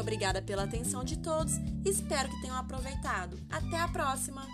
obrigada pela atenção de todos. Espero que tenham aproveitado. Até a próxima!